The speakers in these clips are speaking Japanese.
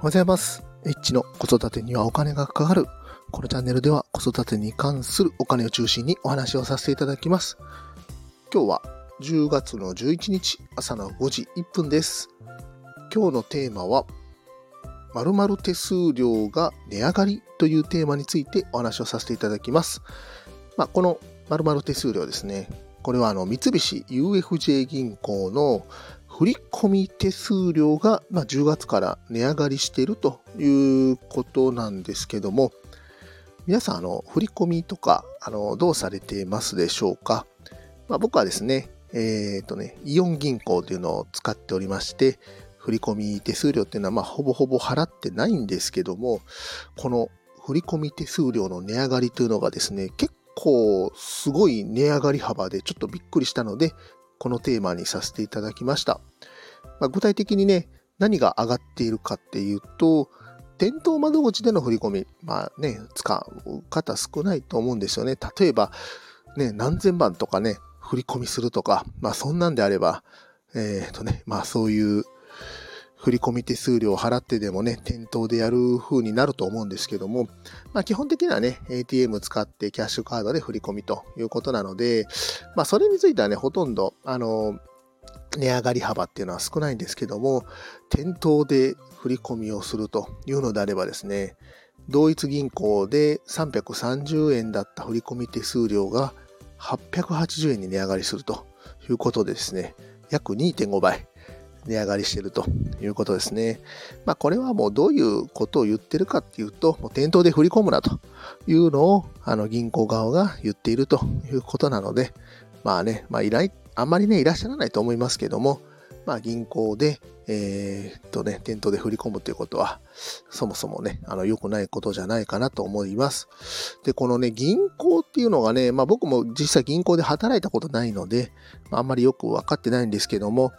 おはようございます。エッチの子育てにはお金がかかる。このチャンネルでは子育てに関するお金を中心にお話をさせていただきます。今日は10月の11日朝の5時1分です。今日のテーマは、〇〇手数料が値上がりというテーマについてお話をさせていただきます。まあ、この〇〇手数料ですね。これはあの三菱 UFJ 銀行の振込手数料が、まあ、10月から値上がりしているということなんですけども、皆さん、あの、振込とか、あの、どうされてますでしょうか？まあ、僕はですね、えっ、とね、イオン銀行というのを使っておりまして、振込手数料っていうのは、まあ、ほぼほぼ払ってないんですけども、この振込手数料の値上がりというのがですね、結構すごい値上がり幅でちょっとびっくりしたので、このテーマにさせていただきました。まあ、具体的にね、何が上がっているかっていうと、店頭窓口での振り込み、まあね、使う方少ないと思うんですよね。例えば、ね、何千万とかね、振り込みするとか、まあそんなんであれば、えっ、ー、とね、まあそういう振込手数料を払ってでもね、店頭でやる風になると思うんですけども、まあ基本的にはね、ATM 使ってキャッシュカードで振り込みということなので、まあそれについてはね、ほとんど、あの、値上がり幅っていうのは少ないんですけども、店頭で振り込みをするというのであればですね、同一銀行で330円だった振込手数料が880円に値上がりするということでですね、約2.5倍値上がりしているということですね。まあこれはもうどういうことを言ってるかっていうと、もう店頭で振り込むなというのをあの銀行側が言っているということなので、まあね、まあ依頼、あんまりね、いらっしゃらないと思いますけども、まあ銀行で、えー、っとね、店頭で振り込むということは、そもそもね、あの、良くないことじゃないかなと思います。で、このね、銀行っていうのがね、まあ僕も実際銀行で働いたことないので、あんまりよくわかってないんですけども、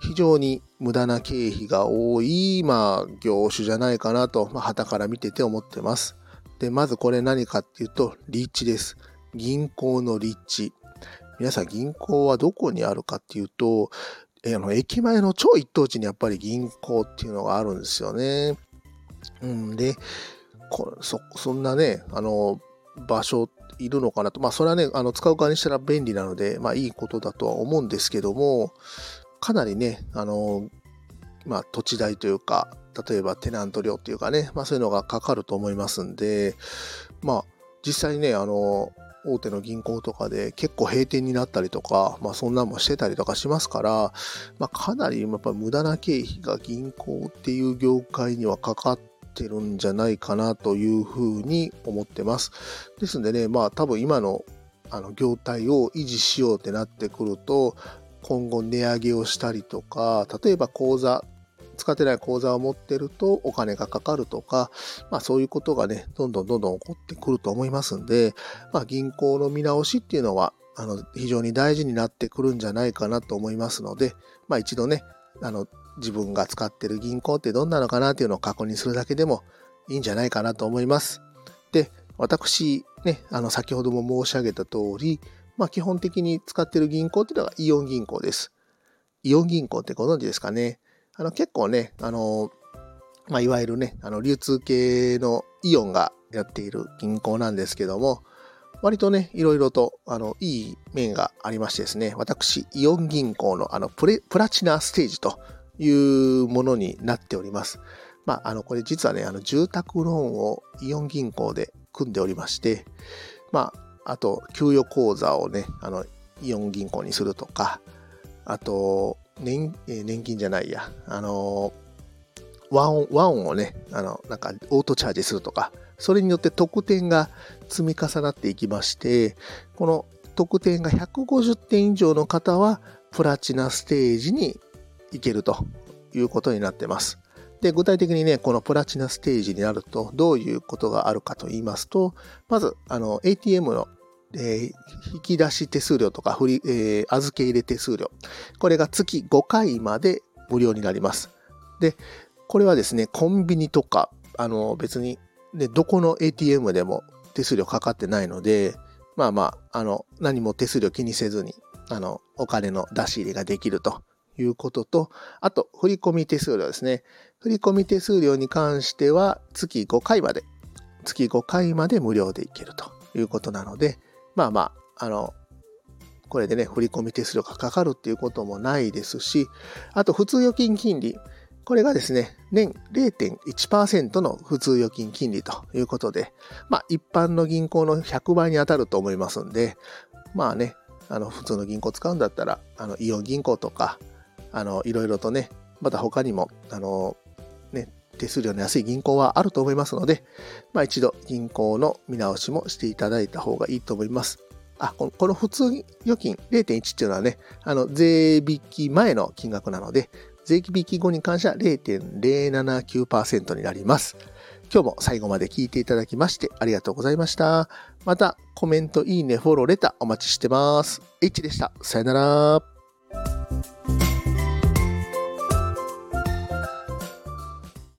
非常に無駄な経費が多い、まあ、業種じゃないかなと、まあ、旗から見てて思ってます。で、まずこれ何かっていうと、立地です。銀行の立地。皆さん銀行はどこにあるかっていうと、えあの駅前の超一等地にやっぱり銀行っていうのがあるんですよね。うんで、こそそんなね、あの、場所いるのかなと。まあ、それはね、あの使う側にしたら便利なので、まあ、いいことだとは思うんですけども、かなりね、あの、まあ、土地代というか、例えばテナント料っていうかね、まあ、そういうのがかかると思いますんで、まあ、実際ね、あの、大手の銀行とかで結構閉店になったりとか、まあそんなんもしてたりとかしますから、まあかなりやっぱ無駄な経費が銀行っていう業界にはかかってるんじゃないかなというふうに思ってます。ですんでね、まあ多分今のあの業態を維持しようってなってくると、今後値上げをしたりとか、例えば口座、使ってない口座を持ってるとお金がかかるとか、まあそういうことがね、どんどんどんどん起こってくると思いますんで、まあ銀行の見直しっていうのは、あの、非常に大事になってくるんじゃないかなと思いますので、まあ一度ね、あの、自分が使ってる銀行ってどんなのかなっていうのを確認するだけでもいいんじゃないかなと思います。で、私、ね、あの、先ほども申し上げた通り、まあ基本的に使ってる銀行っていうのがイオン銀行です。イオン銀行ってご存知ですかね？あの結構ね、あの、まあ、いわゆるね、あの流通系のイオンがやっている銀行なんですけども、割とね、いろいろと、あの、いい面がありましてですね、私、イオン銀行のあのプレ、プラチナステージというものになっております。まあ、あの、これ実はね、あの、住宅ローンをイオン銀行で組んでおりまして、まあ、あと、給与口座をね、あの、イオン銀行にするとか、あと、年、年金じゃないや、あの、和音、和音をね、あの、なんか、オートチャージするとか、それによって得点が積み重なっていきまして、この得点が150点以上の方は、プラチナステージに行けるということになってます。で、具体的にね、このプラチナステージになると、どういうことがあるかと言いますと、まず、あの、ATM のえー、引き出し手数料とか振り、えー、預け入れ手数料。これが月5回まで無料になります。で、これはですね、コンビニとか、あの、別に、ね、どこの ATM でも手数料かかってないので、まあまあ、あの、何も手数料気にせずに、あの、お金の出し入れができるということと、あと、振込手数料ですね。振込手数料に関しては、月5回まで、月5回まで無料でいけるということなので、まあまあ、あの、これでね、振込手数料がかかるっていうこともないですし、あと、普通預金金利。これがですね、年0.1%の普通預金金利ということで、まあ一般の銀行の100倍に当たると思いますんで、まあね、あの普通の銀行使うんだったら、あのイオン銀行とか、あのいろいろとね、また他にも、あのね、手数料の安い銀行はあると思いますので、まあ一度銀行の見直しもしていただいた方がいいと思います。あ、このこの普通預金0.1っていうのはね、あの税引き前の金額なので、税引き後に関しては0.079%になります。今日も最後まで聞いていただきましてありがとうございました。またコメント、いいね、フォロー、レターお待ちしてます。H でした。さよなら。